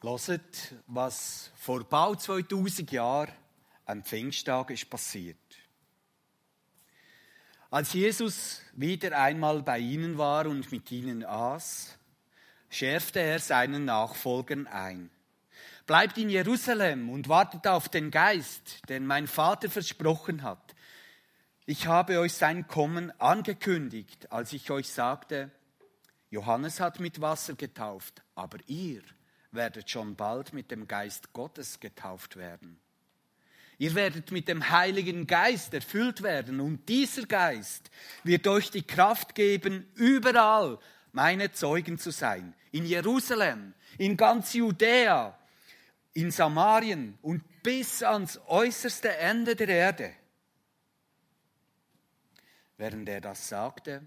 Hört, was vor bald 2000 Jahren am Pfingsttag ist passiert. Als Jesus wieder einmal bei ihnen war und mit ihnen aß, schärfte er seinen Nachfolgern ein. Bleibt in Jerusalem und wartet auf den Geist, den mein Vater versprochen hat. Ich habe euch sein Kommen angekündigt, als ich euch sagte, Johannes hat mit Wasser getauft, aber ihr werdet schon bald mit dem Geist Gottes getauft werden. Ihr werdet mit dem Heiligen Geist erfüllt werden und dieser Geist wird euch die Kraft geben, überall meine Zeugen zu sein. In Jerusalem, in ganz Judäa, in Samarien und bis ans äußerste Ende der Erde. Während er das sagte,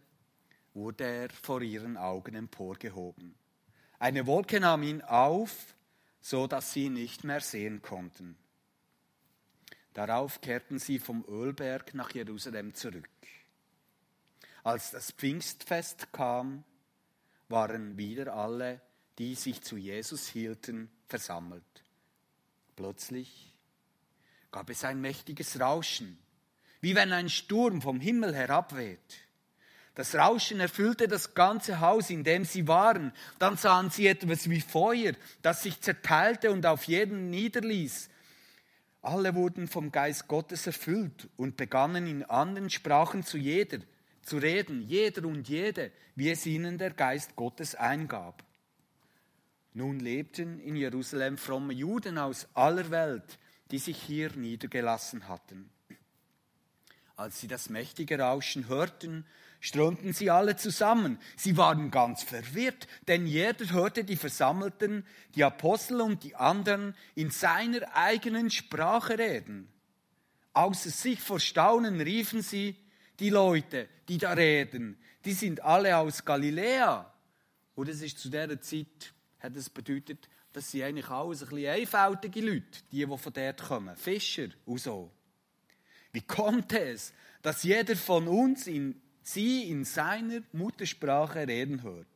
wurde er vor ihren Augen emporgehoben. Eine Wolke nahm ihn auf, so dass sie ihn nicht mehr sehen konnten. Darauf kehrten sie vom Ölberg nach Jerusalem zurück. Als das Pfingstfest kam, waren wieder alle, die sich zu Jesus hielten, versammelt. Plötzlich gab es ein mächtiges Rauschen, wie wenn ein Sturm vom Himmel herabweht. Das Rauschen erfüllte das ganze Haus, in dem sie waren. Dann sahen sie etwas wie Feuer, das sich zerteilte und auf jeden niederließ. Alle wurden vom Geist Gottes erfüllt und begannen in anderen Sprachen zu jeder zu reden, jeder und jede, wie es ihnen der Geist Gottes eingab. Nun lebten in Jerusalem fromme Juden aus aller Welt, die sich hier niedergelassen hatten. Als sie das mächtige Rauschen hörten, strömten sie alle zusammen. Sie waren ganz verwirrt, denn jeder hörte die Versammelten, die Apostel und die anderen in seiner eigenen Sprache reden. Außer sich vor Staunen riefen sie, die Leute, die da reden, die sind alle aus Galiläa. Und es ist zu dieser Zeit, hat es bedeutet, dass sie eigentlich alles ein bisschen einfältige Leute, die, die von dort kommen, Fischer und so. Wie kommt es, dass jeder von uns in sie in seiner Muttersprache reden hört.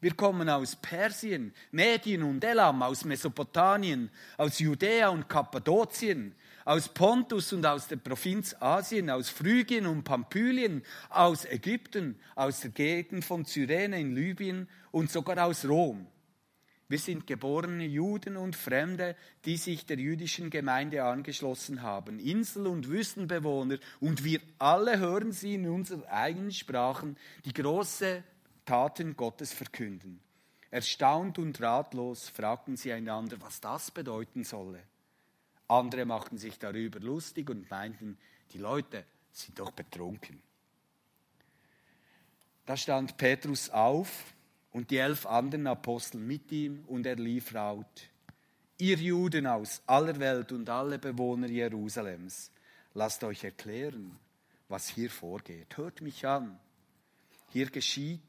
Wir kommen aus Persien, Medien und Elam, aus Mesopotamien, aus Judäa und Kappadokien, aus Pontus und aus der Provinz Asien, aus Phrygien und Pamphylien, aus Ägypten, aus der Gegend von Cyrene in Libyen und sogar aus Rom. Wir sind geborene Juden und Fremde, die sich der jüdischen Gemeinde angeschlossen haben, Insel- und Wüstenbewohner, und wir alle hören sie in unseren eigenen Sprachen die große Taten Gottes verkünden. Erstaunt und ratlos fragten sie einander, was das bedeuten solle. Andere machten sich darüber lustig und meinten, die Leute sind doch betrunken. Da stand Petrus auf und die elf anderen Apostel mit ihm und er lief laut. Ihr Juden aus aller Welt und alle Bewohner Jerusalems, lasst euch erklären, was hier vorgeht. Hört mich an. Hier geschieht,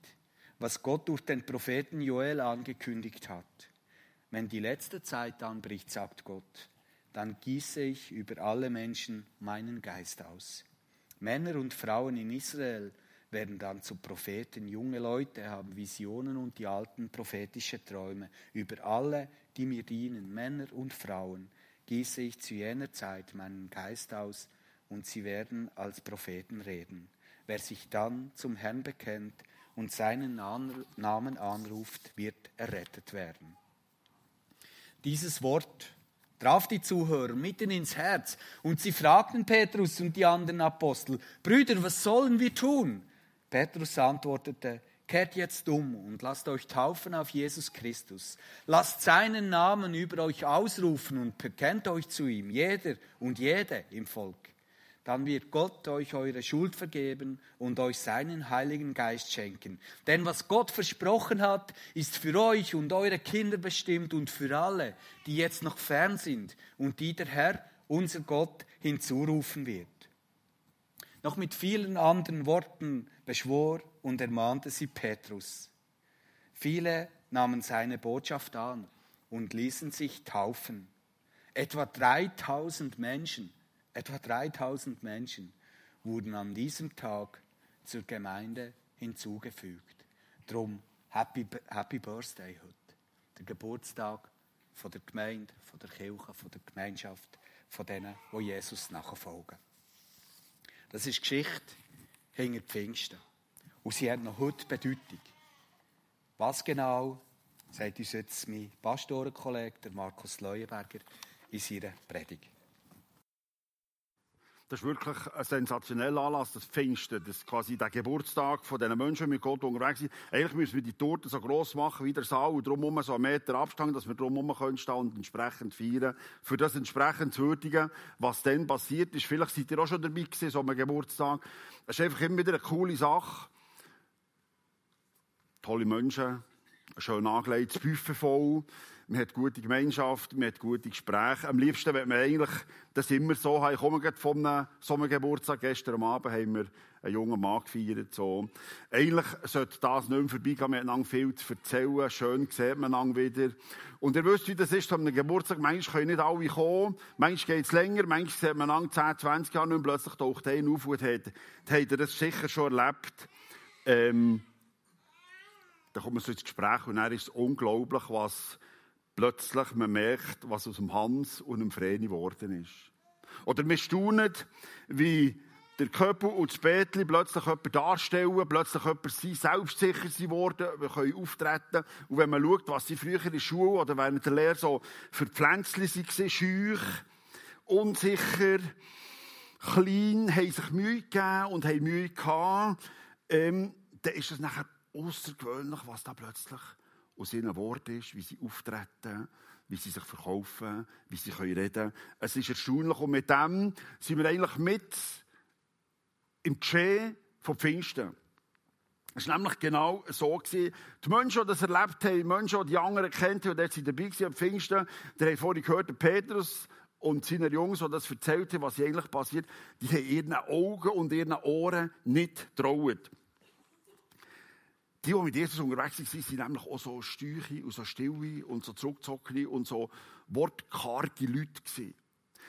was Gott durch den Propheten Joel angekündigt hat. Wenn die letzte Zeit anbricht, sagt Gott, dann gieße ich über alle Menschen meinen Geist aus. Männer und Frauen in Israel werden dann zu Propheten. Junge Leute haben Visionen und die alten prophetische Träume. Über alle, die mir dienen, Männer und Frauen, gieße ich zu jener Zeit meinen Geist aus und sie werden als Propheten reden. Wer sich dann zum Herrn bekennt und seinen Namen anruft, wird errettet werden. Dieses Wort traf die Zuhörer mitten ins Herz und sie fragten Petrus und die anderen Apostel, Brüder, was sollen wir tun? Petrus antwortete, Kehrt jetzt um und lasst euch taufen auf Jesus Christus. Lasst seinen Namen über euch ausrufen und bekennt euch zu ihm, jeder und jede im Volk. Dann wird Gott euch eure Schuld vergeben und euch seinen Heiligen Geist schenken. Denn was Gott versprochen hat, ist für euch und eure Kinder bestimmt und für alle, die jetzt noch fern sind und die der Herr, unser Gott, hinzurufen wird. Noch mit vielen anderen Worten beschwor und ermahnte sie Petrus. Viele nahmen seine Botschaft an und ließen sich taufen. Etwa 3000 Menschen, etwa 3000 Menschen wurden an diesem Tag zur Gemeinde hinzugefügt. Drum Happy, Happy Birthday heute, der Geburtstag von der Gemeinde, von der Kirche, von der Gemeinschaft, von denen, die Jesus nachfolgen. Das ist Geschichte hinter Pfingsten. Und sie hat noch heute Bedeutung. Was genau, sagt uns jetzt mein Pastorenkollege, Markus Leuenberger, in seiner Predigt. Das ist wirklich ein sensationeller Anlass, das Pfingsten, das quasi der Geburtstag von diesen Menschen, die mit Gott unterwegs sind. Eigentlich müssen wir die Torte so gross machen wie der Saal und drumherum so einen Meter Abstand, dass wir drumherum können stehen und entsprechend feiern. Für das entsprechend zu würdigen, was dann passiert ist. Vielleicht seid ihr auch schon dabei gewesen, so einem Geburtstag. Das ist einfach immer wieder eine coole Sache. Tolle Menschen, schön angelegtes Buffet voll man hat gute Gemeinschaft, man hat gute Gespräche. Am liebsten wird man eigentlich das immer so haben. Ich komme gerade von einem Sommergeburtstag. Gestern Abend haben wir einen jungen Mann gefeiert. So. Eigentlich sollte das nicht mehr vorbeigehen. Wir haben viel zu erzählen. Schön sieht man einander wieder. Und ihr wisst, wie das ist, an einem Geburtstag. Manchmal können nicht alle kommen. Manchmal geht es länger. Manchmal sieht man einander 10, 20 Jahre nicht und plötzlich taucht einer auf und hat, hat er das sicher schon erlebt. Ähm, da kommt man so ins Gespräch und dann ist es unglaublich, was plötzlich man merkt, was aus dem Hans und dem Vreni geworden ist. Oder wir staunen, wie der Köppel und das Betli plötzlich jemanden darstellen, plötzlich jemand sein, selbstsicher geworden, wir können auftreten. Und wenn man schaut, was sie früher in der Schule oder während der Lehre so für Pflänzchen waren, schüch, unsicher, klein, haben sich Mühe gegeben und haben Mühe gehabt, ähm, dann ist es nachher außergewöhnlich, was da plötzlich aus ihren Worten ist, wie sie auftreten, wie sie sich verkaufen, wie sie reden können. Es ist erstaunlich und mit dem sind wir eigentlich mit im Geschehen von Pfingsten. Es war nämlich genau so. Gewesen. Die Menschen, die das erlebt haben, die Menschen, die die anderen kennt haben, die dabei waren am Pfingsten, die haben vorhin gehört, Petrus und seine Jungs, die das erzählt haben, was eigentlich passiert, die haben ihren Augen und ihren Ohren nicht getraut. Die, die mit Jesus unterwegs waren, sind nämlich auch so stüche und so stille und so zurückgezogen und so wortkarge Leute gewesen.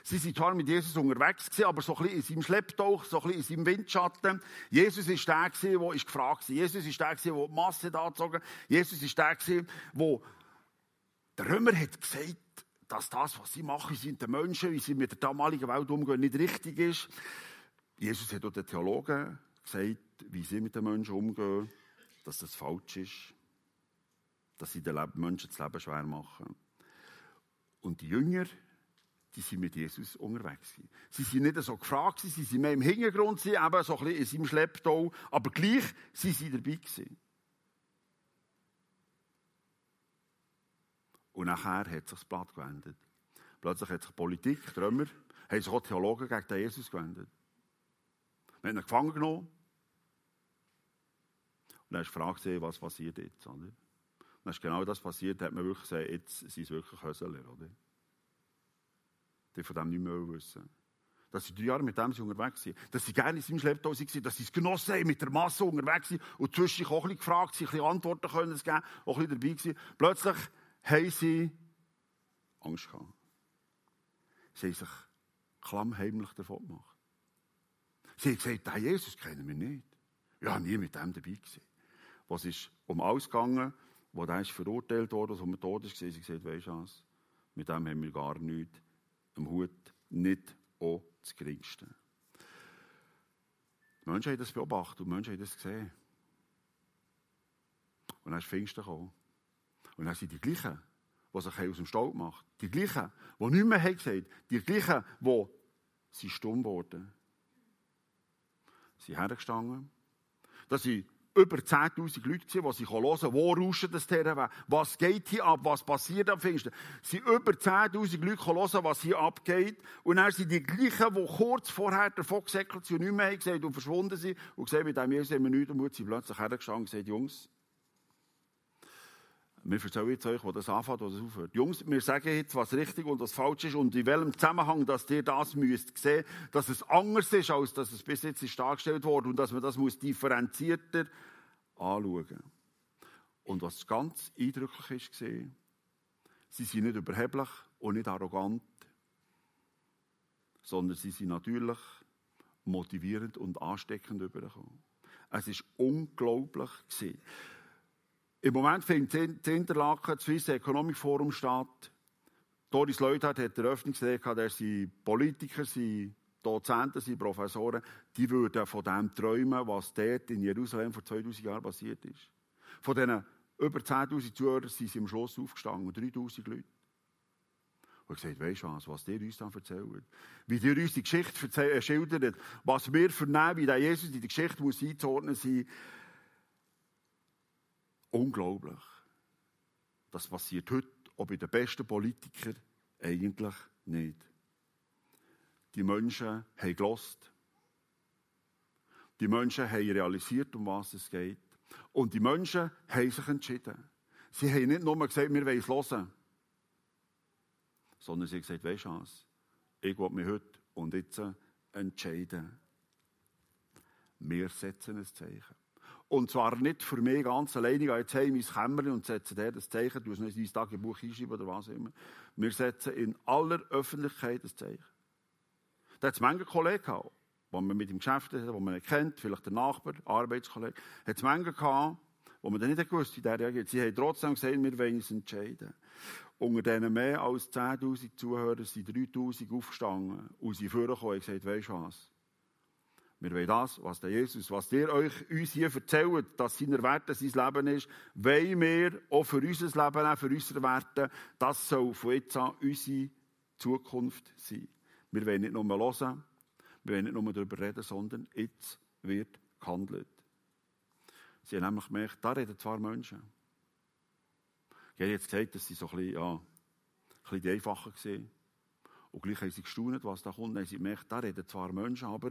Sie sind zwar mit Jesus unterwegs gewesen, aber so ein bisschen in seinem Schlepptauch, so ein bisschen in seinem Windschatten. Jesus ist der der gefragt war. Jesus ist der der die Masse da gezogen Jesus ist der der der Römer hat gesagt, dass das, was sie machen, sind die Menschen, wie sie mit der damaligen Welt umgehen, nicht richtig ist. Jesus hat auch den Theologen gesagt, wie sie mit den Menschen umgehen dass das falsch ist, dass sie den Menschen das Leben schwer machen. Und die Jünger, die sind mit Jesus unterwegs. Sie sind nicht so gefragt, sie sind mehr im Hintergrund, sie eben so ein bisschen in seinem Schlepptau, aber gleich sind sie dabei gewesen. Und nachher hat sich das Blatt gewendet. Plötzlich hat sich Politik, die haben sich auch Theologen gegen Jesus gewendet. Wir haben ihn gefangen genommen, und du gefragt, was passiert jetzt. Oder? Und dann ist genau das passiert, hat man wirklich gesagt, jetzt sind es wirklich Hösler. Oder? Die von dem nicht mehr wissen. Dass sie drei Jahre mit dem unterwegs sind. Dass sie gerne in seinem Schlepptau waren. Dass sie es genossen haben, mit der Masse unterwegs sind. Und zwischendurch auch ein bisschen gefragt, sich ein bisschen Antworten können geben, auch ein bisschen dabei gewesen. Plötzlich haben sie Angst gehabt. Sie haben sich klammheimlich davon gemacht. Sie haben gesagt, den Jesus kennen wir nicht. Ja, nie mit dem dabei gewesen was ist um alles gegangen, wo der ist verurteilt worden, um den Tod ist, sie gesagt, weisst du was, mit dem haben wir gar nichts am Hut, nicht auch das Geringste. Die Menschen haben das beobachtet und die Menschen haben das gesehen. Und dann ist Pfingsten gekommen. Und dann sind die gleichen, die sich aus dem Staub macht, die gleichen, die nichts mehr haben gesagt, die gleichen, die sind stumm wurden, sind hergestanden. Das sind über 10.000 Leute, die sich hören wo rauscht das Terrain, was geht hier ab, was passiert am Pfingsten. Es sind über 10.000 Leute hören, was hier abgeht. Und dann sind die gleichen, die kurz vorher gesäckelt sind und nicht mehr gesagt und verschwunden sind und gesehen, mit dem Jesus haben wir nichts Mut, sind plötzlich hergestanden und gesagt, Jungs, wir erzählen jetzt euch, wo das anfängt, wo das aufhört. Jungs, wir sagen jetzt, was richtig und was falsch ist und in welchem Zusammenhang, dass ihr das müsst sehen, dass es anders ist, als dass es bis jetzt ist dargestellt wurde und dass man das muss differenzierter anschauen. Und was ganz eindrücklich ist, war, sie sind nicht überheblich und nicht arrogant, sondern sie sind natürlich motivierend und ansteckend übergekommen. Es war unglaublich. Gewesen. Im Moment findet in Interlaken das Swiss Economic Forum statt. Doris Leuthard hat Eröffnungsrede gehabt, der sind Politiker, sind Dozenten, sind Professoren, die würden von dem träumen, was dort in Jerusalem vor 2000 Jahren passiert ist. Von diesen über 10.000 Zuhörern sind sie am Schluss aufgestanden, 3.000 Leute. Und gesagt, weisst du was, was dir uns dann erzählt? Wie dir uns die Geschichte äh, schildert, was wir vernehmen, wie der Jesus in die Geschichte muss einzuordnen sein. Unglaublich. Das passiert heute auch bei den besten Politikern eigentlich nicht. Die Menschen haben gelost. Die Menschen haben realisiert, um was es geht. Und die Menschen haben sich entschieden. Sie haben nicht nur gesagt, wir wollen es hören sondern sie hat gesagt, weisst du was, ich will mich heute und jetzt entscheiden. Wir setzen ein Zeichen. Und zwar nicht für mich ganz alleine, ich gehe jetzt heim in mein Kämmerchen und setze der das Zeichen, du es nicht in dein Tagebuch einschreiben oder was immer. Wir setzen in aller Öffentlichkeit ein Zeichen. Da hat es manche Kollegen gehabt, die man mit ihm Geschäft hat, die man nicht kennt, vielleicht der Nachbar, Arbeitskollege, hat es manche gehabt, wo man dann nicht gewusst wie der reagiert. Sie haben trotzdem gesagt, wir wollen uns entscheiden. Unter diesen mehr als 10.000 Zuhörern sind 3.000 aufgestanden und sind vorgekommen und gesagt, weisst du was? Wir wollen das, was der Jesus, was der euch uns hier erzählt, dass seiner Werte sein Leben ist, wollen wir auch für unser Leben, auch für unsere Werte, das soll von jetzt an unsere Zukunft sein. Wir wollen nicht nur hören, wir wollen nicht nur darüber reden, sondern jetzt wird gehandelt. Sie haben nämlich gemerkt, da reden zwar Menschen. Ich habe jetzt gesagt, dass sie so ein bisschen, ja, ein bisschen die einfacher gesehen. Und gleich haben sie gestaunt, was da kommt. Dann haben sie gemerkt, da reden zwar Menschen, aber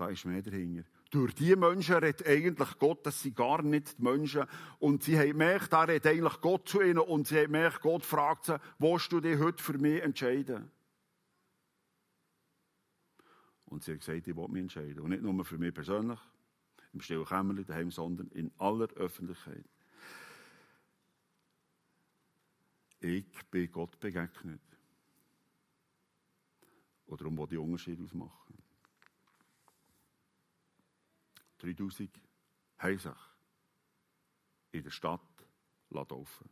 da ist mehr dahinter. Durch diese Menschen redet eigentlich Gott, das sind gar nicht die Menschen. Und sie haben gemerkt, da redet eigentlich Gott zu ihnen. Und sie haben gemerkt, Gott fragt sie, willst du dich heute für mich entscheiden? Und sie haben gesagt, ich will mich entscheiden. Und nicht nur für mich persönlich, im stillen Kämmerchen daheim, sondern in aller Öffentlichkeit. Ich bin Gott begegnet. Oder um wo die Unterschied ausmachen. 3000 haben sich in der Stadt laufen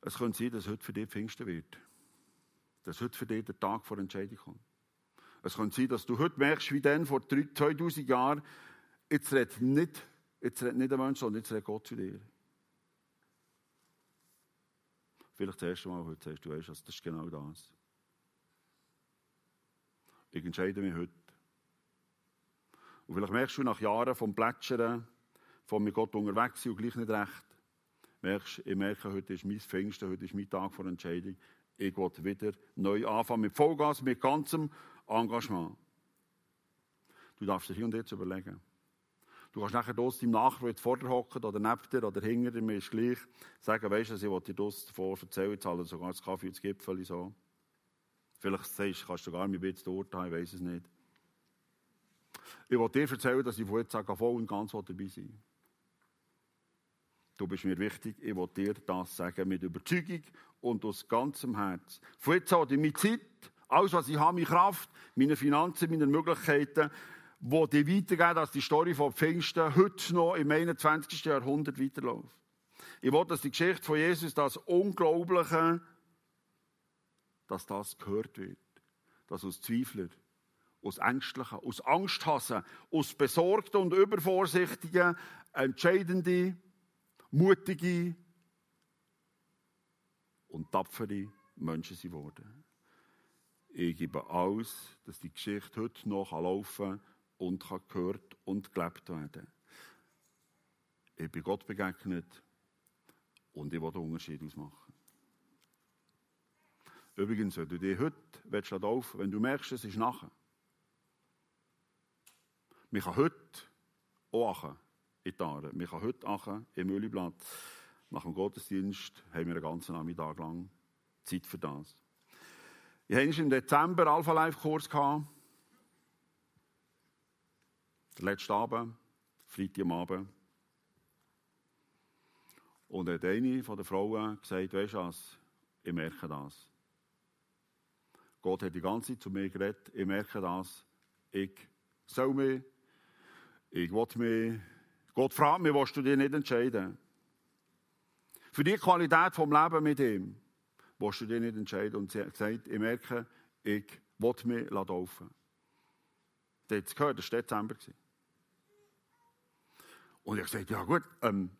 Es könnte sein, dass heute für dich Pfingsten wird. Dass heute für dich der Tag vor Entscheidung kommt. Es könnte sein, dass du heute merkst, wie dann vor 2000 Jahren, jetzt redet nicht, jetzt redet nicht ein Mensch, sondern jetzt redet Gott zu dir. Vielleicht das erste Mal heute sagst du, weißt, das ist genau das. Ich entscheide mich heute. Und vielleicht merkst du nach Jahren vom Plätschern, von mit Gott unterwegs sein und gleich nicht recht, merkst, ich merke, heute ist mein Pfingsten, heute ist mein Tag vor Entscheidung. Ich will wieder neu anfangen mit Vollgas, mit ganzem Engagement. Du darfst dir hier und jetzt überlegen. Du kannst nachher aus deinem Nachbar vorder hocken oder neben dir oder hinter dir, mir ist gleich, sagen, weißt du, ich wollte dir das davor erzählen, jetzt halt sogar das Kaffee und das Gipfel so. Vielleicht sagst, kannst du gar nicht bisschen urteilen, ich weiß es nicht. Ich wollte dir erzählen, dass ich von jetzt an voll und ganz dabei sein Du bist mir wichtig, ich will dir das sagen mit Überzeugung und aus ganzem Herz. Von jetzt an, in meiner Zeit, alles, was ich habe, meine Kraft, meine Finanzen, meine Möglichkeiten, wo die weitergeben, dass die Story von Pfingsten heute noch im 21. Jahrhundert weiterläuft. Ich will, dass die Geschichte von Jesus, das Unglaubliche, dass das gehört wird. Dass aus Zweifler, aus Ängstlichen, aus Angsthassen, aus Besorgten und Übervorsichtigen entscheidende, mutige und tapfere Menschen sind worden. Ich gebe alles, dass die Geschichte heute noch laufen kann und gehört und gelebt werden. Ich bin Gott begegnet und ich will den Unterschied ausmachen. Übrigens, wenn du dich heute willst, wenn du merkst, es ist nachher. Man kann heute auch achen in Aare. Man kann heute achen im Mülliblatt. Nach dem Gottesdienst haben wir einen ganzen Nachmittag lang Zeit für das. Ich hatte im Dezember Alpha Life Kurs. Der letzte Abend, Freitag am Abend. Und hat eine von den Frauen gesagt, weißt du was, ich merke das. Gott hat die ganze Zeit zu mir geredet, ich merke das, ich soll mich, ich will mich, Gott fragt mich, willst du dich nicht entscheiden? Für die Qualität vom Leben mit ihm, willst du dich nicht entscheiden? Und sie hat gesagt, ich merke, ich will mich taufen Der hat es gehört, das war Dezember. Und ich gesagt, ja gut, ähm,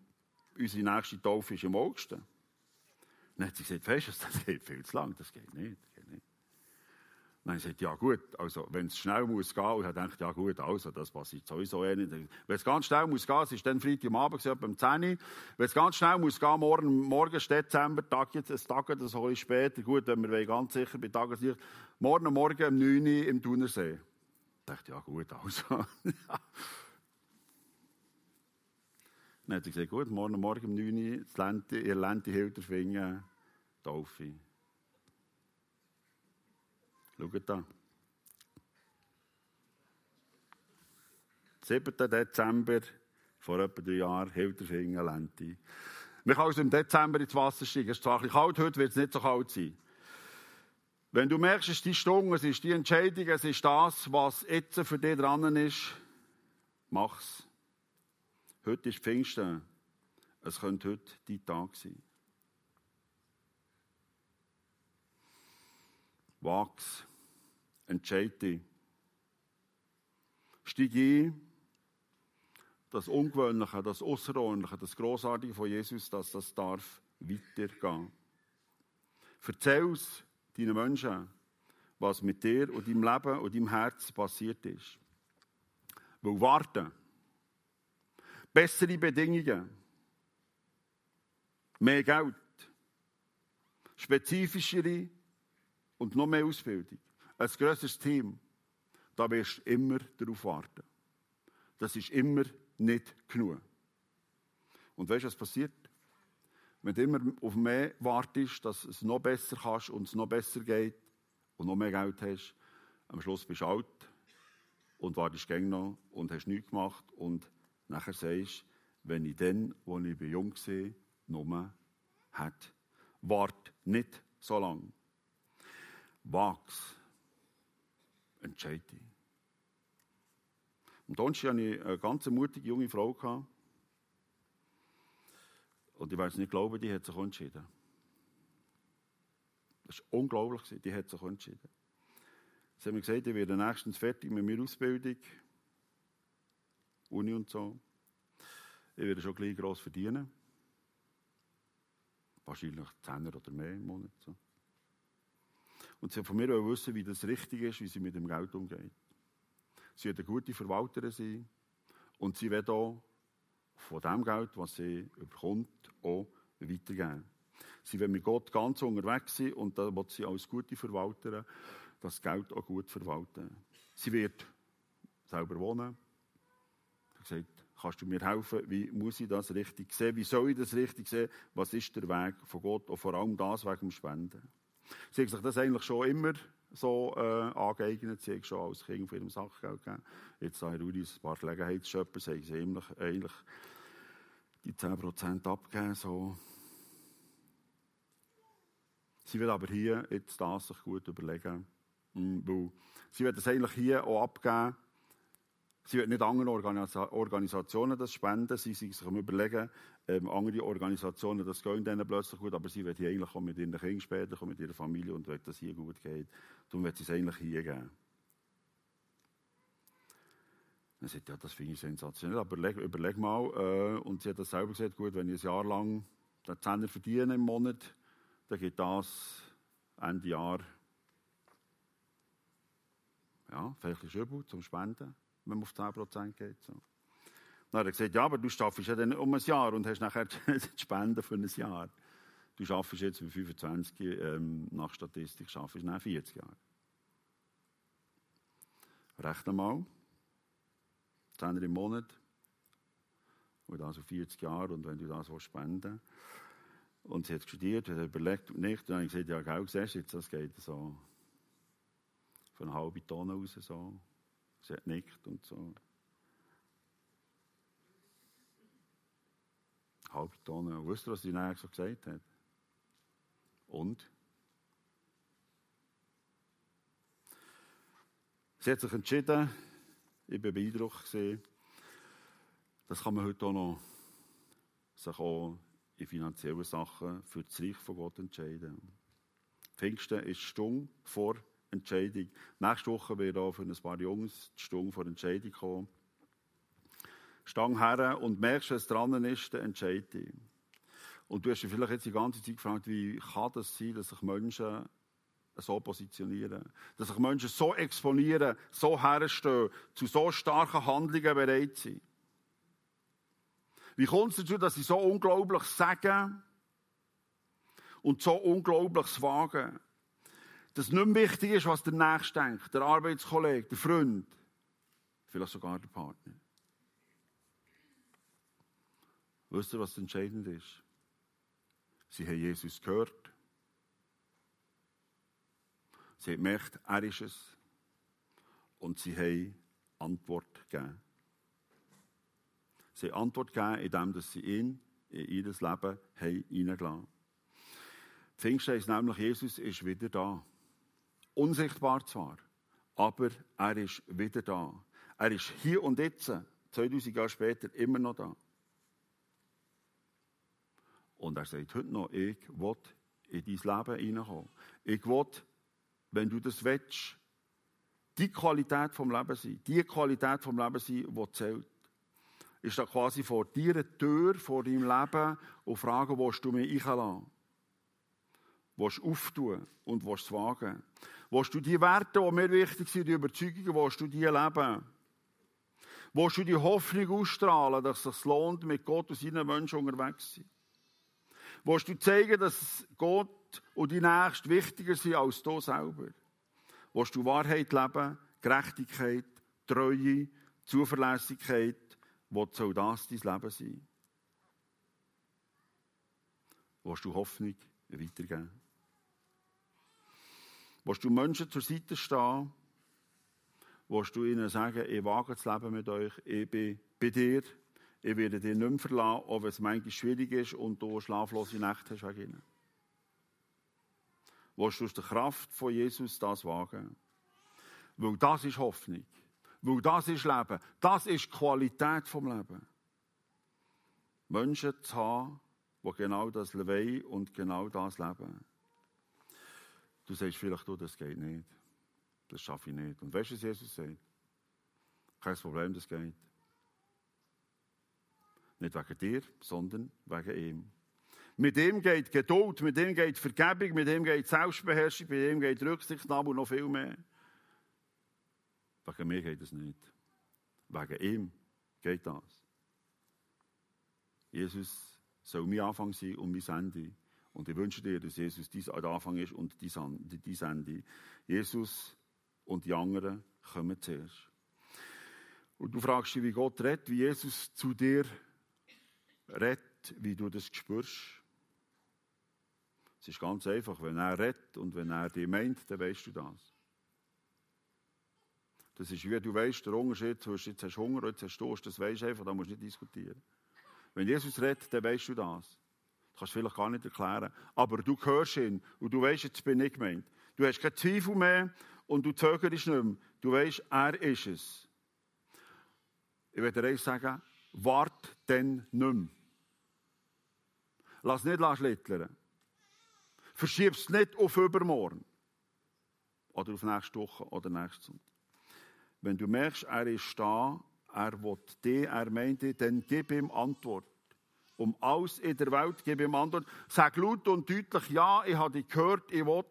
unsere nächste Taufe ist im August. Dann hat sie gesagt, weißt du, das geht viel zu lang, das geht nicht. Das geht nicht. Dann sagt ja gut, also wenn es schnell muss gehen, und ich dachte, ja gut, also das passiert sowieso eh nicht. Wenn es ganz schnell muss gehen, es ist dann Freitag am Abend, etwa um 10 Uhr, wenn es ganz schnell muss gehen, morgen, morgen ist Dezember, Tag jetzt, ein Tag, das ein bisschen später, gut, wenn wir ganz sicher bei Tageslicht, morgen Morgen um 9 Uhr im Thunersee. Ich dachte, ja gut, also. Dann hat sie gesagt, gut, morgen Morgen um 9 Uhr, das Lente, ihr Lente Hilterfingen, Taufe. Schaut da. 7. Dezember, vor etwa drei Jahren, Hilterfingen, Lente. Man kann also im Dezember ins Wasser steigen. Es ist zwar ein kalt, heute wird es nicht so kalt sein. Wenn du merkst, es ist die Stunde, es ist die Entscheidung, es ist das, was jetzt für dich dran ist, mach's. Heute ist Pfingsten. Es könnte heute dein Tag sein. Wachs. Entscheide dich. Steig ein. Das Ungewöhnliche, das Außerordentliche, das Großartige von Jesus, dass das darf weitergehen. Es deinen Menschen, was mit dir und deinem Leben und deinem Herz passiert ist. Weil warten, bessere Bedingungen, mehr Geld, spezifischere und noch mehr Ausbildung, ein grösseres Team, da wirst du immer darauf warten. Das ist immer nicht genug. Und weißt du, was passiert? Wenn du immer auf mehr wartest, dass es noch besser kannst und es noch besser geht und noch mehr Geld hast, am Schluss bist du alt und wartest gäng noch und hast nichts gemacht und nachher sagst, wenn ich dann, als ich jung war, nur hätte. Wart nicht so lange. Wachs. Entscheide. Am Donnerstag hatte ich eine ganz mutige junge Frau. Und ich weiß nicht glauben, die hat sich entschieden. Das war unglaublich, die hat sich entschieden. Sie haben mir gesagt, ich werde nächstens fertig mit meiner Ausbildung, Uni und so. Ich werde schon gleich gross verdienen. Wahrscheinlich 10 oder mehr im Monat. So. Und sie von mir wissen, wie das richtig ist, wie sie mit dem Geld umgeht. Sie wird eine gute Verwalterin sein und sie wird auch von dem Geld, was sie bekommt, auch weitergeben. Sie wird mit Gott ganz unterwegs sein und da wird sie als gute Verwalterin das Geld auch gut verwalten. Sie wird selber wohnen. Sie hat gesagt, Kannst du mir helfen? Wie muss ich das richtig sehen? Wie soll ich das richtig sehen? Was ist der Weg von Gott? Und vor allem das wegen dem Spenden. Sie haben sich das eigentlich schon immer so äh, angeeignet. Sie haben schon als Kind von ihrem Sachgeld gegeben. Jetzt da Rudi ein paar Gelegenheitsschöpfer, sagen sie eigentlich, eigentlich die 10% abgeben. So. Sie will aber hier jetzt das sich gut überlegen. Hm, weil sie wird das eigentlich hier auch abgeben, Sie wird nicht anderen Organisationen das spenden. Sie sich überlegen, ähm, andere Organisationen, das gehen denen plötzlich gut, aber sie wird hier eigentlich auch mit ihren Kindern später, mit ihrer Familie und wenn das hier gut geht, dann wird sie es eigentlich hier geben. Dann sagt ja, das finde ich sensationell, aber überleg, überleg mal, äh, und sie hat das selber gesagt, gut, wenn ich ein Jahr lang den Zehner verdiene im Monat, dann geht das Ende Jahr, ja, vielleicht ist übel zum Spenden wenn man auf 10% geht. So. Dann hat er gesagt, ja, aber du schaffst ja dann um ein Jahr und hast nachher die Spenden für ein Jahr. Du schaffst jetzt mit 25, ähm, nach Statistik schaffst du nach 40 Jahren. Rechne mal. 10 im Monat. Und also 40 Jahre. Und wenn du das spenden Und sie hat studiert, hat überlegt, nicht. Und dann habe ich gesagt, ja, genau, siehst du jetzt, das geht so von einer halben Tonne raus. So. Sie hat nickt und so. Halbe Tonne. Wisst ihr, was sie nachher so gesagt hat? Und? Sie hat sich entschieden, ich bin beeindruckt das kann man heute auch noch sich auch in finanziellen Sachen für das Reich von Gott entscheiden. Pfingsten ist die Stunde vor Entscheidung. Nächste Woche wird auch für ein paar Jungs die Stunde vor Entscheidung kommen. Stang her und merkst, was dran ist, dann entscheide Und du hast dich vielleicht jetzt die ganze Zeit gefragt, wie kann das sein, dass sich Menschen so positionieren, dass sich Menschen so exponieren, so herstehen, zu so starken Handlungen bereit sind. Wie kommt es dazu, dass sie so unglaublich sagen und so unglaublich wagen? Dass nicht mehr wichtig ist, was der Nächste denkt, der Arbeitskollege, der Freund, vielleicht sogar der Partner. Wisst ihr, was entscheidend ist? Sie haben Jesus gehört. Sie haben gemerkt, er ist es. Und sie haben Antwort gegeben. Sie haben Antwort gegeben, indem sie ihn in ihr Leben hineingelassen haben. Pfingsten ist nämlich, Jesus ist wieder da. Unsichtbar zwar, aber er ist wieder da. Er ist hier und jetzt, 2000 Jahre später, immer noch da. Und er sagt heute noch, ich will in dein Leben hineinkommen. Ich will, wenn du das willst, die Qualität vom Leben sein, die Qualität vom Leben sein, die zählt. Ist da quasi vor dir eine Tür, vor deinem Leben und fragen, wo du mich einlassen? Willst du auftun und willst es wagen? Willst du die Werte, die mir wichtig sind, die Überzeugungen, willst du die leben? Willst du die Hoffnung ausstrahlen, dass es sich lohnt, mit Gott und seinen Menschen unterwegs zu sein? Willst du zeigen, dass Gott und die Nächsten wichtiger sind als du selber? Willst du Wahrheit leben, Gerechtigkeit, Treue, Zuverlässigkeit? Wo soll das dein Leben sein? Willst du Hoffnung weitergeben? Willst du Menschen zur Seite stehen? Willst du ihnen sagen, ich wage das Leben mit euch, ich bin bei dir? Ich werde dich nicht mehr verlassen, auch wenn es manchmal schwierig ist und du schlaflose Nächte hast wegen ihnen. Willst du aus der Kraft von Jesus das wagen? Weil das ist Hoffnung. Weil das ist Leben. Das ist die Qualität vom Leben. Menschen zu haben, die genau das wollen und genau das leben. Du sagst vielleicht, du, das geht nicht. Das schaffe ich nicht. Und weißt du, was Jesus sagt? Kein Problem, das geht. Nicht wegen dir, sondern wegen ihm. Mit ihm geht Geduld, mit ihm geht Vergebung, mit ihm geht Selbstbeherrschung, mit ihm geht Rücksichtnahme und noch viel mehr. Wegen mir geht es nicht. Wegen ihm geht das. Jesus soll mein Anfang sein und mein Ende. Und ich wünsche dir, dass Jesus dein Anfang ist und dein Ende. Jesus und die anderen kommen zuerst. Und du fragst dich, wie Gott redet, wie Jesus zu dir redet wie du das spürst. Es ist ganz einfach, wenn er redet und wenn er dich meint, dann weißt du das. Das ist wie du weißt, der Unterschied zwischen jetzt hast du Hunger und jetzt hast du Durst, das weißt du einfach, da musst du nicht diskutieren. Wenn Jesus redet, dann weißt du das. Das kannst du vielleicht gar nicht erklären. Aber du hörst ihn und du weißt, jetzt bin ich gemeint. Du hast keinen Zweifel mehr und du zögerst nicht mehr. Du weißt, er ist es. Ich werde dir sagen, wart denn nicht mehr. Lass nicht schlittern. Verschieb es nicht auf übermorgen. Oder auf nächste Woche oder nächste Sonntag. Wenn du merkst, er ist da, er will dich, er meint dich, dann gib ihm Antwort. Um alles in der Welt gib ihm Antwort. Sag laut und deutlich, ja, ich habe dich gehört, ich will.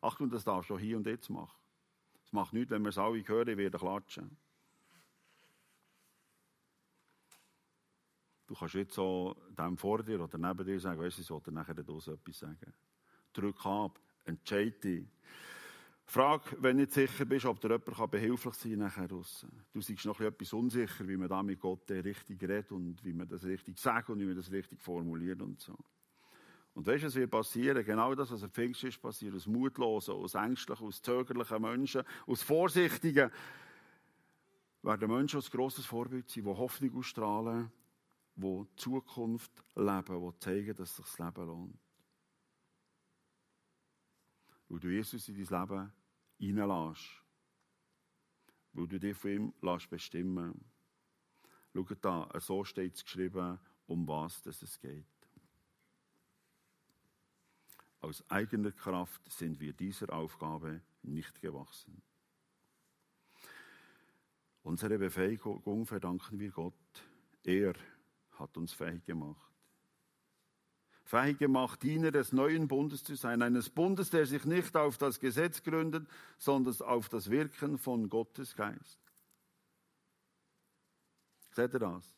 Achtung, das darfst du hier und jetzt machen. Das macht nichts, wenn wir es alle hören, ich werde klatschen. Du kannst jetzt so dem vor dir oder neben dir sagen, weißt du, ich sollte nachher da etwas sagen. Drück ab, entscheide dich. Frag, wenn du nicht sicher bist, ob dir jemand behilflich sein kann nachher draussen. Du siehst noch etwas unsicher, wie man da mit Gott richtig redet und wie man das richtig sagt und wie man das richtig formuliert und so. Und weißt du, was wird passieren? Genau das, was am Pfingst ist, passiert aus mutlosen, aus ängstlichen, aus zögerlichen Menschen, aus vorsichtigen, werden Menschen als grosses Vorbild sein, die Hoffnung ausstrahlen die Zukunft leben, die zeigen, dass sich das Leben lohnt. Weil du Jesus in dein Leben hineinlässt. Weil du dich von ihm lässt bestimmen Schau da, so steht es geschrieben, um was es geht. Aus eigener Kraft sind wir dieser Aufgabe nicht gewachsen. Unsere Befähigung verdanken wir Gott. Er hat uns fähig gemacht. Fähig gemacht, Diener des neuen Bundes zu sein, eines Bundes, der sich nicht auf das Gesetz gründet, sondern auf das Wirken von Gottes Geist. Seht ihr das?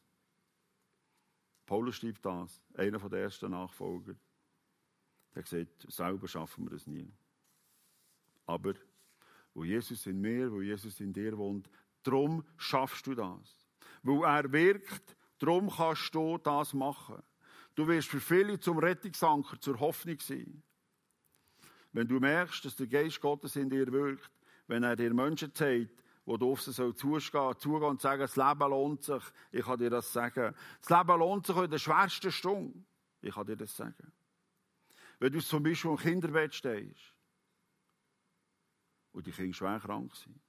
Paulus schreibt das, einer der ersten Nachfolger. Der sagt, selber schaffen wir es nie. Aber wo Jesus in mir, wo Jesus in dir wohnt, Darum schaffst du das. Weil er wirkt, darum kannst du das machen. Du wirst für viele zum Rettungsanker, zur Hoffnung sein. Wenn du merkst, dass der Geist Gottes in dir wirkt, wenn er dir Menschen zeigt, wo du auf sie soll zugehen, zugehen und sagen, das Leben lohnt sich. Ich kann dir das sagen. Das Leben lohnt sich in der schwersten Stunde. Ich kann dir das sagen. Wenn du zum Beispiel im Kinderbett stehst und die Kinder schwer krank sind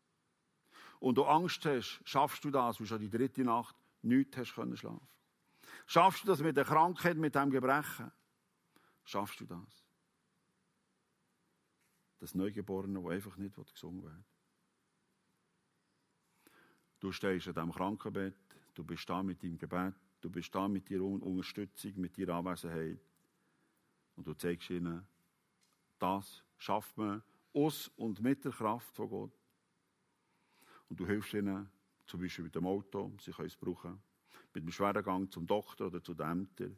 und du Angst hast, schaffst du das, du schon die dritte Nacht nichts hast können schlafen. Schaffst du das mit der Krankheit, mit dem Gebrechen? Schaffst du das? Das Neugeborene, das einfach nicht gesungen wird. Du stehst an diesem Krankenbett, du bist da mit deinem Gebet, du bist da mit deiner Unterstützung, mit deiner Anwesenheit. Und du zeigst ihnen, das schafft man aus und mit der Kraft von Gott. Und du hilfst ihnen, zum Beispiel mit dem Auto, sie können es brauchen, mit dem schweren Gang zum Doktor oder zu den Ämtern.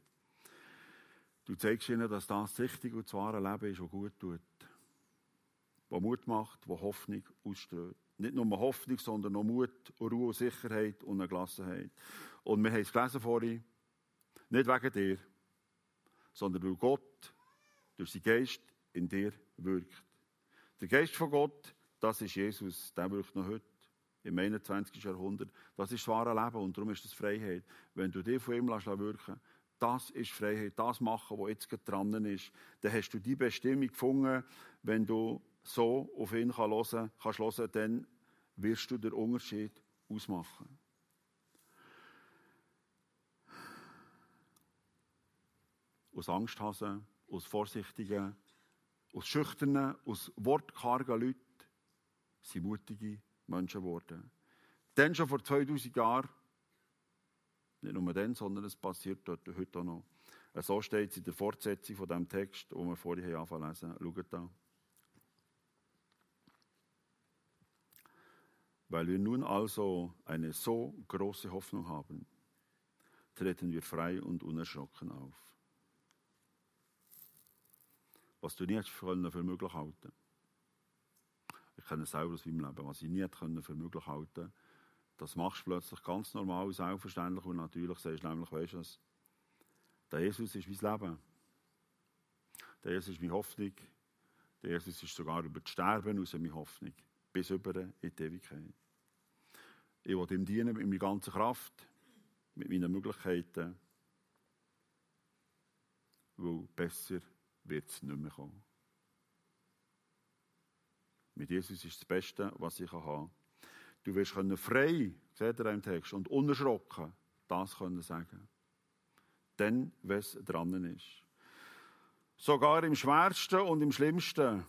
Du zeigst ihnen, dass das das richtige und das wahre Leben ist, das gut tut. Das Mut macht, das Hoffnung ausstrahlt. Nicht nur Hoffnung, sondern auch Mut, Ruhe und Sicherheit und Gelassenheit. Und wir haben es gelesen vorhin, nicht wegen dir, sondern weil Gott durch seinen Geist in dir wirkt. Der Geist von Gott, das ist Jesus, der wirkt noch heute im 21. Jahrhundert. Das ist das wahre Leben und darum ist das Freiheit. Wenn du dich von ihm lässt wirken das ist Freiheit, das machen, was jetzt dran ist, dann hast du die Bestimmung gefunden, wenn du so auf ihn hören kannst, hören, dann wirst du den Unterschied ausmachen. Aus Angsthasen, aus vorsichtigen, aus schüchternen, aus wortkargen Leuten sind mutige Menschen geworden. Dann schon vor 2000 Jahren, nicht nur dann, sondern es passiert dort heute auch noch. So steht es in der Fortsetzung von dem Text, den wir vorhin anfangen lesen. Schaut da. Weil wir nun also eine so große Hoffnung haben, treten wir frei und unerschrocken auf. Was du nicht für möglich halten ich kenne es selber aus meinem Leben, was ich nie hätte für möglich halten das machst du plötzlich ganz normal, selbstverständlich und natürlich sagst du nämlich, weißt du was, der Jesus ist mein Leben. Der Jesus ist meine Hoffnung. Der Jesus ist sogar über das Sterben aus meine Hoffnung. Bis über in die Ewigkeit. Ich will ihm dienen mit meiner ganzen Kraft, mit meinen Möglichkeiten. Weil besser wird es nicht mehr kommen. Mit Jesus ist das Beste, was ich kann. Du wirst können frei, seht ihr im Text, und unerschrocken das können sagen. Dann, was dran ist. Sogar im Schwersten und im Schlimmsten,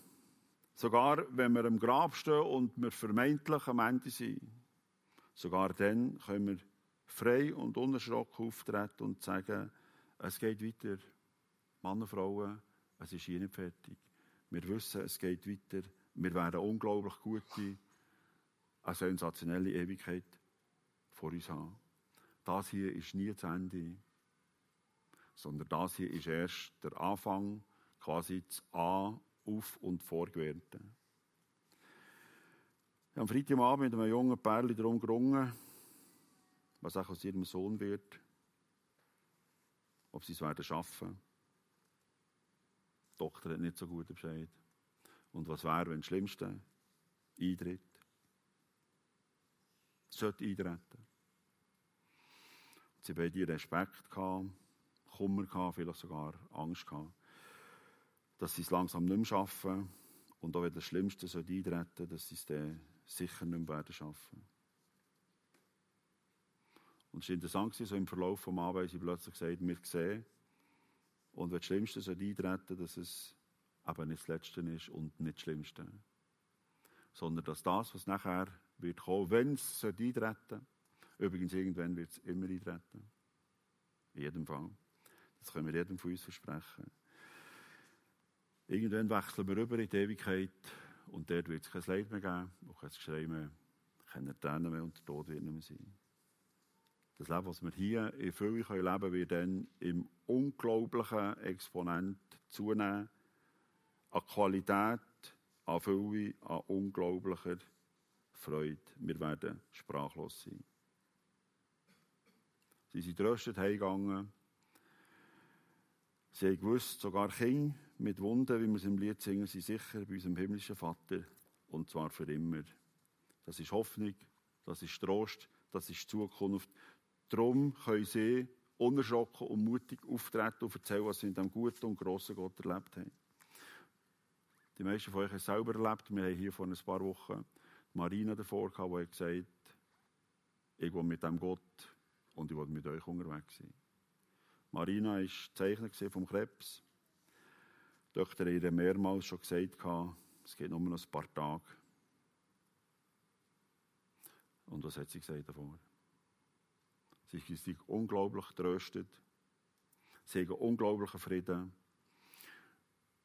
sogar wenn wir im Grab stehen und wir vermeintlich am Ende sind, sogar dann können wir frei und unerschrocken auftreten und sagen, es geht weiter. Männer, Frauen, es ist hier nicht fertig. Wir wissen, es geht weiter. Wir werden unglaublich gute, eine sensationelle Ewigkeit vor uns haben. Das hier ist nie zu Ende, sondern das hier ist erst der Anfang, quasi das A auf und vorgewährte. Am Freitagabend mit einem jungen Pärchen darum gerungen, was auch aus ihrem Sohn wird, ob sie es werden schaffen. Die Tochter hat nicht so gut Bescheid. Und was wäre, wenn das Schlimmste eintritt? Sollte eintreten. Sie beide Respekt gehabt, Kummer gehabt, vielleicht sogar Angst gehabt, dass sie es langsam nicht mehr schaffen und auch wenn das Schlimmste eintreten sollte, dass sie es dann sicher nicht mehr werden schaffen. Und es war interessant, so im Verlauf des Abends, sie plötzlich gesagt, wir sehen, und wenn das Schlimmste eintreten sollte, dass es eben nicht das Letzte ist und nicht das Schlimmste. Sondern dass das, was nachher wird kommen, wenn es eintreten übrigens irgendwann wird es immer eintreten. In jedem Fall. Das können wir jedem von uns versprechen. Irgendwann wechseln wir über in die Ewigkeit und dort wird es kein Leid mehr geben und kein Geschrei mehr, keine Tränen mehr und der Tod wird nicht mehr sein. Das Leben, das wir hier in Fülle leben können, wird dann im unglaublichen Exponent zunehmen. An Qualität, an Fülle, an unglaublicher Freude. Wir werden sprachlos sein. Sie sind tröstet heimgegangen. Sie haben gewusst, sogar Kinder mit Wunden, wie wir es im Lied singen, sind sicher bei unserem himmlischen Vater. Und zwar für immer. Das ist Hoffnung, das ist Trost, das ist Zukunft. Darum können sie unerschrocken und mutig auftreten und erzählen, was sie in diesem guten und grossen Gott erlebt haben. Die meisten von euch haben es selber erlebt. Wir haben hier vor ein paar Wochen Marina davor gehabt, die gesagt hat, ich will mit dem Gott und ich will mit euch unterwegs sein. Marina war Zeichner vom Krebs. Die Doktor hat ihr mehrmals schon gesagt, es geht nur noch ein paar Tage. Und was hat sie gesagt davor? Sie ist unglaublich tröstet. Sie haben unglaublichen Frieden.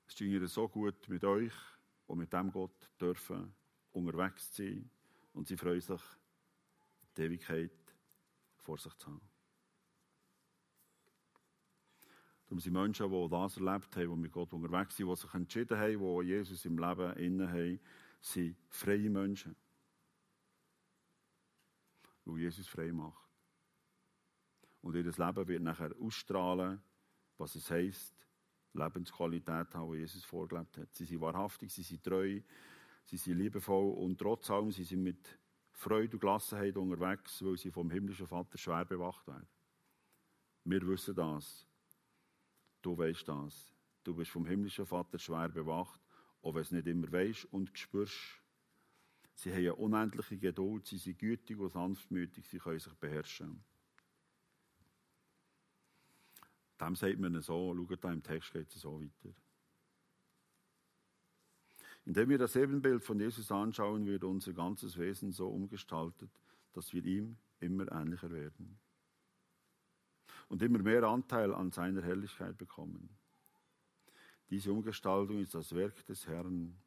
Es ist ihnen so gut mit euch und mit dem Gott dürfen unterwegs zu sein. Und sie freuen sich, die Ewigkeit vor sich zu haben. Darum sind Menschen, die das erlebt haben, die mit Gott unterwegs sind, die sich entschieden haben, die Jesus im Leben innen haben, sind freie Menschen. Weil Jesus frei macht. Und ihr Leben wird nachher ausstrahlen, was es heisst, Lebensqualität haben, die Jesus vorgelebt hat. Sie sind wahrhaftig, sie sind treu, sie sind liebevoll und trotz allem sie sind mit Freude und Gelassenheit unterwegs, weil sie vom himmlischen Vater schwer bewacht werden. Wir wissen das. Du weißt das. Du bist vom himmlischen Vater schwer bewacht, auch wenn es nicht immer weißt und spürst. Sie haben eine unendliche Geduld, sie sind gütig und sanftmütig, sie können sich beherrschen. Dem sagt man so, schaut da im Text geht es so weiter. Indem wir das Ebenbild von Jesus anschauen, wird unser ganzes Wesen so umgestaltet, dass wir ihm immer ähnlicher werden und immer mehr Anteil an seiner Herrlichkeit bekommen. Diese Umgestaltung ist das Werk des Herrn.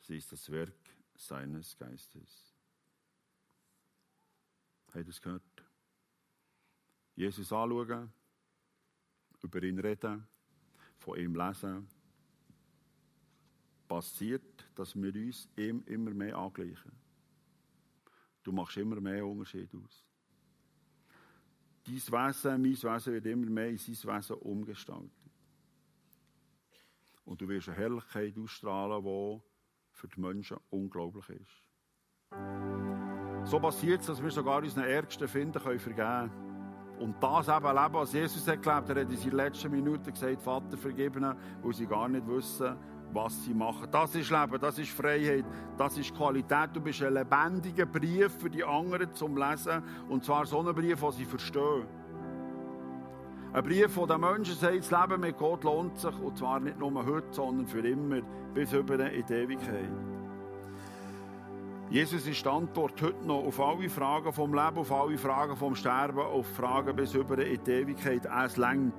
Sie ist das Werk seines Geistes. Habt ihr das gehört? Jesus anschauen, über ihn reden, von ihm lesen, passiert, dass wir uns ihm immer mehr angleichen. Du machst immer mehr Unterschied aus. Dein Wesen, mein Wesen wird immer mehr in sein Wesen umgestaltet. Und du wirst eine Herrlichkeit ausstrahlen, die für die Menschen unglaublich ist. So passiert es, dass wir sogar unseren Ärgsten finden können vergeben Und das eben leben, was Jesus hat gelebt. Er hat in seinen letzten Minuten gesagt, Vater, vergib ihnen, weil sie gar nicht wissen, was sie machen. Das ist Leben, das ist Freiheit, das ist Qualität. Du bist ein lebendiger Brief für die anderen zum Lesen. Und zwar so ein Brief, den sie verstehen. Ein Brief, der Menschen sagt, das Leben mit Gott lohnt sich. Und zwar nicht nur heute, sondern für immer, bis über in die Ewigkeit. Jesus ist die Antwort heute noch auf alle Fragen vom Leben, auf alle Fragen vom Sterben, auf Fragen bis über in die Ewigkeit. Es längt.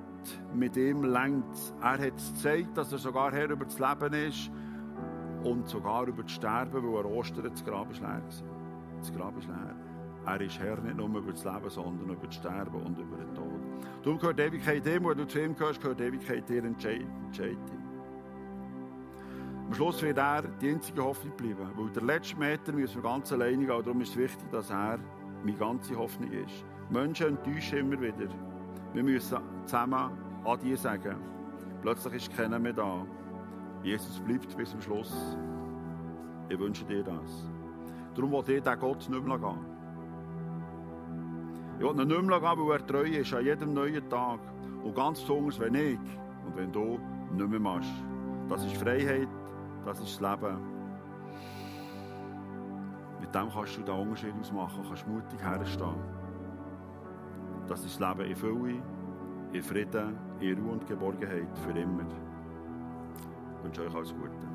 Mit ihm längt Er hat gezeigt, dass er sogar Herr über das Leben ist und sogar über das Sterben, weil er Ostern das Grab ist leer Das Grab ist leer. Er ist Herr nicht nur über das Leben, sondern über das Sterben und über den Tod. Darum gehört Ewigkeit dem, wo du zu ihm gehörst, gehört Ewigkeit dir entscheidend. Am Schluss wird er die einzige Hoffnung bleiben, weil der letzte Meter müssen wir ganz alleine gehen. Darum ist es wichtig, dass er meine ganze Hoffnung ist. Menschen enttäuschen immer wieder. Wir müssen zusammen Adi sagen. Plötzlich ist keiner mehr da. Jesus bleibt bis zum Schluss. Ich wünsche dir das. Darum will ich diesen Gott nicht mehr gehen. Ich will ihn nicht mehr gehen, weil er treu ist an jedem neuen Tag. Und ganz besonders, wenn ich und wenn du nicht mehr machst. Das ist Freiheit, das ist das Leben. Mit dem kannst du den Unterschied ausmachen, kannst mutig herstehen. Das ist das Leben in Fülle, in Frieden, in Ruhe und Geborgenheit für immer. Ich wünsche euch alles Gute.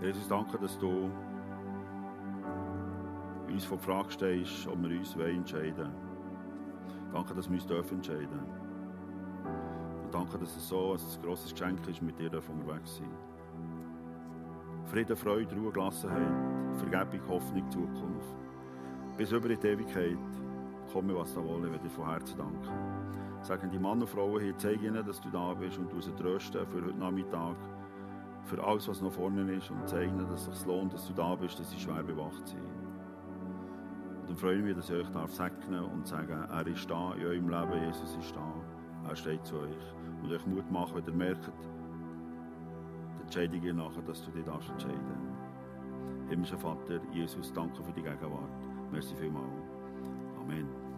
Jesus, danke, dass du uns vor die Frage stellst, ob wir uns wollen entscheiden wollen. Danke, dass wir uns dürfen entscheiden Und danke, dass es so ein grosses Geschenk ist, mit dir dürfen unterwegs sein. Frieden, Freude, Ruhe, Gelassenheit, Vergebung, Hoffnung, Zukunft. Bis über die Ewigkeit komme, was da wolle, ich dir von Herzen danken. Sagen die Männer und Frauen hier, zeige ihnen, dass du da bist und du sie trösten für heute Nachmittag, für alles, was noch vorne ist und zeige ihnen, dass es sich lohnt, dass du da bist, dass sie schwer bewacht sind. Und dann freue ich mich, dass ich euch darf segnen und sagen, er ist da in eurem Leben, Jesus ist da, er steht zu euch. Und euch Mut machen, wenn ihr merkt, die Entscheidung nachher, dass du dich darfst entscheiden. Himmlischer Vater, Jesus, danke für die Gegenwart. Merci vielmals. Amen.